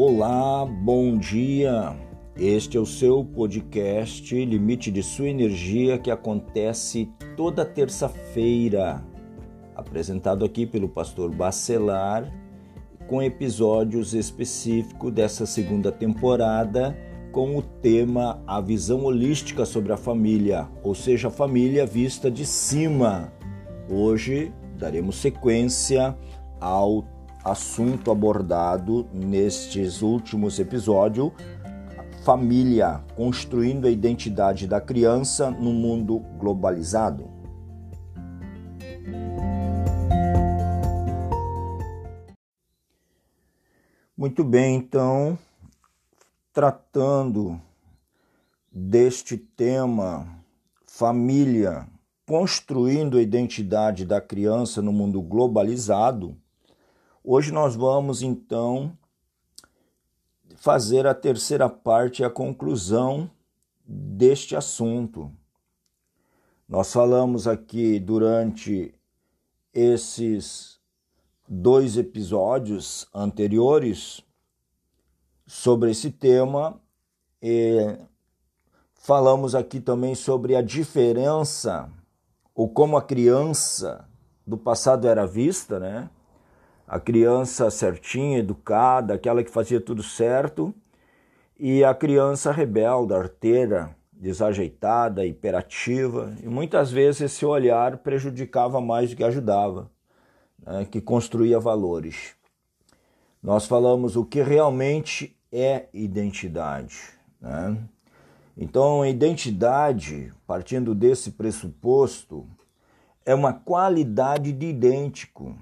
Olá, bom dia. Este é o seu podcast Limite de Sua Energia que acontece toda terça-feira, apresentado aqui pelo pastor Bacelar, com episódios específicos dessa segunda temporada com o tema A visão holística sobre a família, ou seja, a família vista de cima. Hoje daremos sequência ao assunto abordado nestes últimos episódios, família, construindo a identidade da criança no mundo globalizado. Muito bem, então, tratando deste tema, família, construindo a identidade da criança no mundo globalizado, Hoje nós vamos então fazer a terceira parte, a conclusão deste assunto. Nós falamos aqui durante esses dois episódios anteriores sobre esse tema e falamos aqui também sobre a diferença ou como a criança do passado era vista, né? A criança certinha, educada, aquela que fazia tudo certo, e a criança rebelde, arteira, desajeitada, hiperativa, e muitas vezes esse olhar prejudicava mais do que ajudava, né, que construía valores. Nós falamos o que realmente é identidade. Né? Então, identidade, partindo desse pressuposto, é uma qualidade de idêntico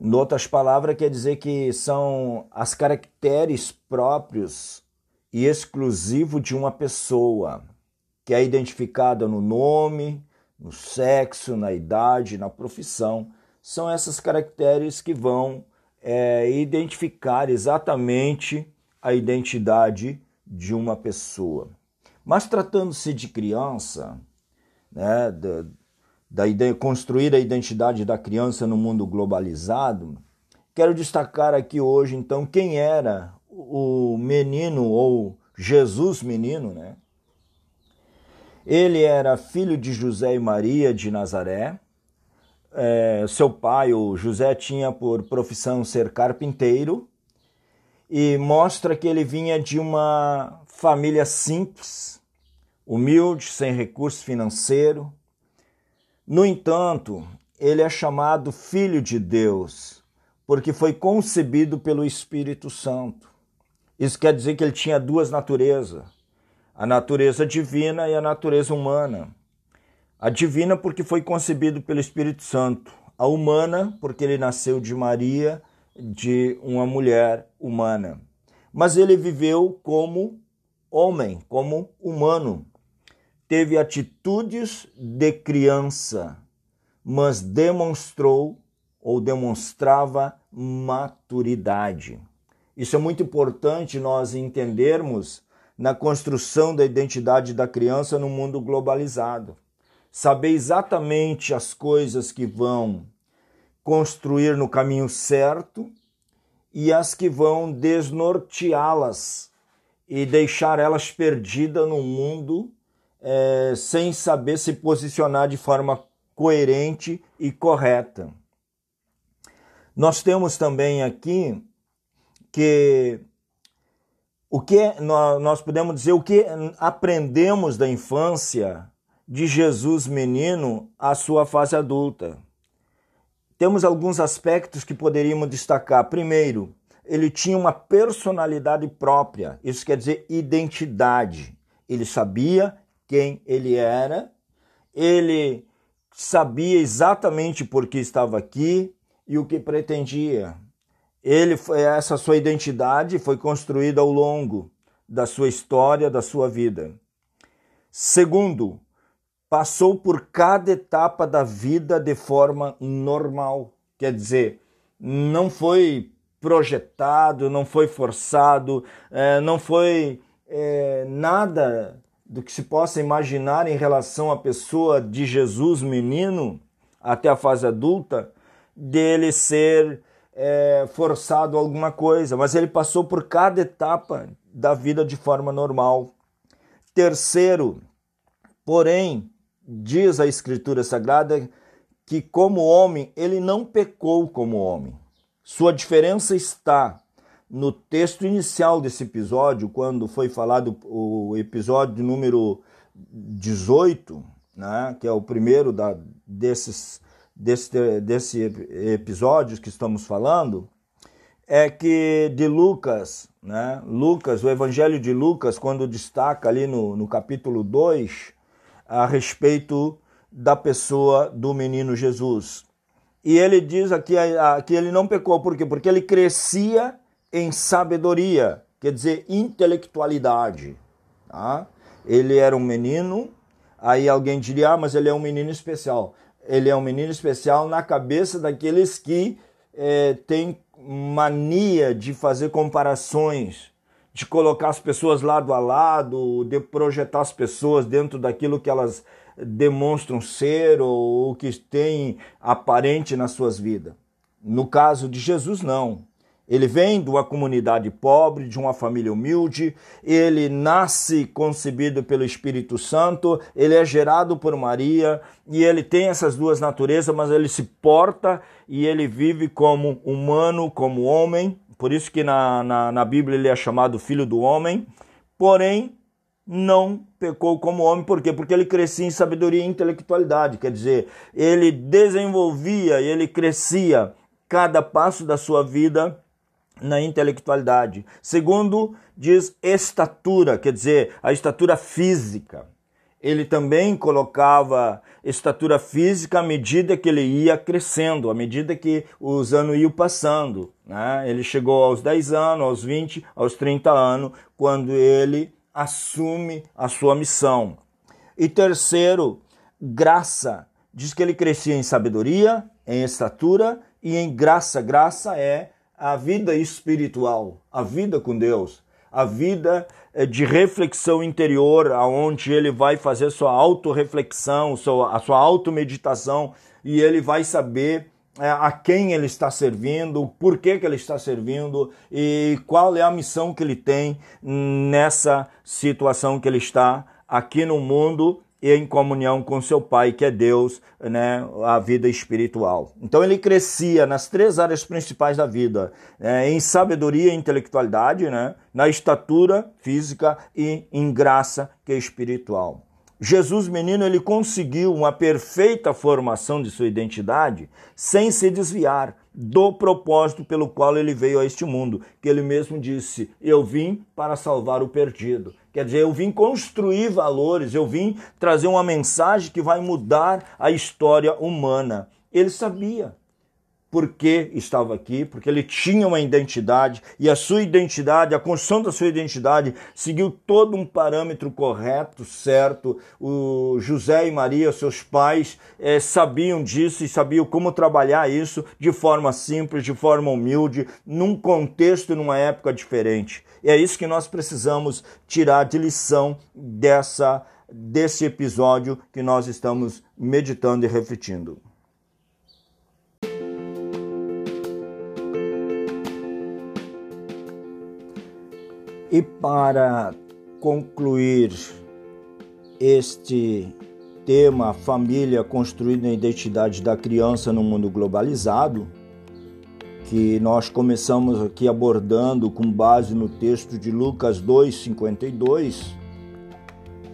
em outras palavras, quer dizer que são as caracteres próprios e exclusivos de uma pessoa, que é identificada no nome, no sexo, na idade, na profissão. São essas caracteres que vão é, identificar exatamente a identidade de uma pessoa. Mas tratando-se de criança, né, da construir a identidade da criança no mundo globalizado, quero destacar aqui hoje, então, quem era o menino ou Jesus menino, né? Ele era filho de José e Maria de Nazaré. É, seu pai, o José, tinha por profissão ser carpinteiro e mostra que ele vinha de uma família simples, humilde, sem recurso financeiro, no entanto, ele é chamado Filho de Deus, porque foi concebido pelo Espírito Santo. Isso quer dizer que ele tinha duas naturezas: a natureza divina e a natureza humana. A divina, porque foi concebido pelo Espírito Santo, a humana, porque ele nasceu de Maria, de uma mulher humana. Mas ele viveu como homem, como humano teve atitudes de criança, mas demonstrou ou demonstrava maturidade. Isso é muito importante nós entendermos na construção da identidade da criança no mundo globalizado. Saber exatamente as coisas que vão construir no caminho certo e as que vão desnorteá-las e deixar elas perdidas no mundo é, sem saber se posicionar de forma coerente e correta. Nós temos também aqui que o que nós podemos dizer o que aprendemos da infância de Jesus menino à sua fase adulta. Temos alguns aspectos que poderíamos destacar. Primeiro, ele tinha uma personalidade própria, isso quer dizer identidade. Ele sabia quem ele era, ele sabia exatamente por que estava aqui e o que pretendia. Ele essa sua identidade foi construída ao longo da sua história, da sua vida. Segundo, passou por cada etapa da vida de forma normal, quer dizer, não foi projetado, não foi forçado, eh, não foi é, nada do que se possa imaginar em relação à pessoa de Jesus menino até a fase adulta, dele ser é, forçado alguma coisa, mas ele passou por cada etapa da vida de forma normal. Terceiro, porém, diz a Escritura Sagrada que, como homem, ele não pecou como homem. Sua diferença está no texto inicial desse episódio, quando foi falado o episódio número 18, né, que é o primeiro da, desses, desse, desse episódios que estamos falando, é que de Lucas, né, Lucas, o Evangelho de Lucas, quando destaca ali no, no capítulo 2, a respeito da pessoa do menino Jesus. E ele diz aqui que ele não pecou, por quê? Porque ele crescia em sabedoria, quer dizer, intelectualidade. Tá? Ele era um menino, aí alguém diria, ah, mas ele é um menino especial. Ele é um menino especial na cabeça daqueles que é, têm mania de fazer comparações, de colocar as pessoas lado a lado, de projetar as pessoas dentro daquilo que elas demonstram ser ou o que tem aparente nas suas vidas. No caso de Jesus, não. Ele vem de uma comunidade pobre, de uma família humilde, ele nasce concebido pelo Espírito Santo, ele é gerado por Maria. E ele tem essas duas naturezas, mas ele se porta e ele vive como humano, como homem, por isso que na, na, na Bíblia ele é chamado filho do homem, porém não pecou como homem, por quê? Porque ele crescia em sabedoria e intelectualidade, quer dizer, ele desenvolvia ele crescia cada passo da sua vida na intelectualidade. Segundo, diz estatura, quer dizer, a estatura física. Ele também colocava estatura física à medida que ele ia crescendo, à medida que os anos iam passando. Né? Ele chegou aos 10 anos, aos 20, aos 30 anos, quando ele assume a sua missão. E terceiro, graça. Diz que ele crescia em sabedoria, em estatura e em graça. Graça é a vida espiritual, a vida com Deus, a vida eh, de reflexão interior, aonde ele vai fazer sua autorreflexão, a sua automeditação e ele vai saber é, a quem ele está servindo, por que, que ele está servindo e qual é a missão que ele tem nessa situação que ele está aqui no mundo e em comunhão com seu Pai, que é Deus, né, a vida espiritual. Então ele crescia nas três áreas principais da vida, né, em sabedoria e intelectualidade, né, na estatura física e em graça, que é espiritual. Jesus menino ele conseguiu uma perfeita formação de sua identidade sem se desviar do propósito pelo qual ele veio a este mundo, que ele mesmo disse: "Eu vim para salvar o perdido". Quer dizer, eu vim construir valores, eu vim trazer uma mensagem que vai mudar a história humana. Ele sabia por que estava aqui, porque ele tinha uma identidade e a sua identidade, a construção da sua identidade seguiu todo um parâmetro correto, certo. O José e Maria, seus pais, é, sabiam disso e sabiam como trabalhar isso de forma simples, de forma humilde, num contexto e numa época diferente. E é isso que nós precisamos tirar de lição dessa desse episódio que nós estamos meditando e refletindo. E para concluir este tema família construindo a identidade da criança no mundo globalizado, que nós começamos aqui abordando com base no texto de Lucas 2:52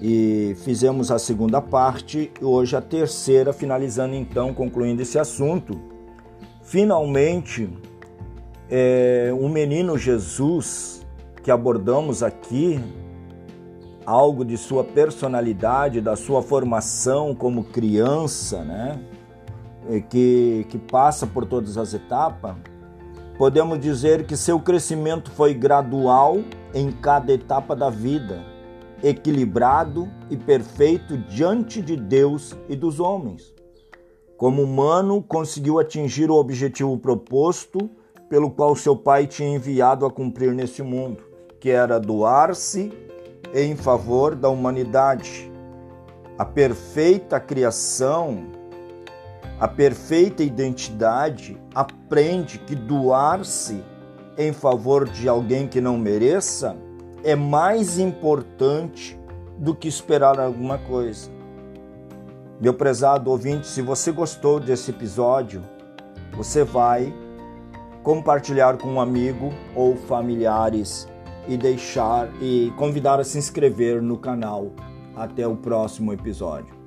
e fizemos a segunda parte e hoje a terceira, finalizando então, concluindo esse assunto. Finalmente, é, o menino Jesus que abordamos aqui, algo de sua personalidade, da sua formação como criança, né? Que, que passa por todas as etapas, podemos dizer que seu crescimento foi gradual em cada etapa da vida, equilibrado e perfeito diante de Deus e dos homens. Como humano, conseguiu atingir o objetivo proposto pelo qual seu pai tinha enviado a cumprir nesse mundo que era doar-se em favor da humanidade. A perfeita criação a perfeita identidade aprende que doar-se em favor de alguém que não mereça é mais importante do que esperar alguma coisa. Meu prezado ouvinte, se você gostou desse episódio, você vai compartilhar com um amigo ou familiares e deixar e convidar a se inscrever no canal. Até o próximo episódio.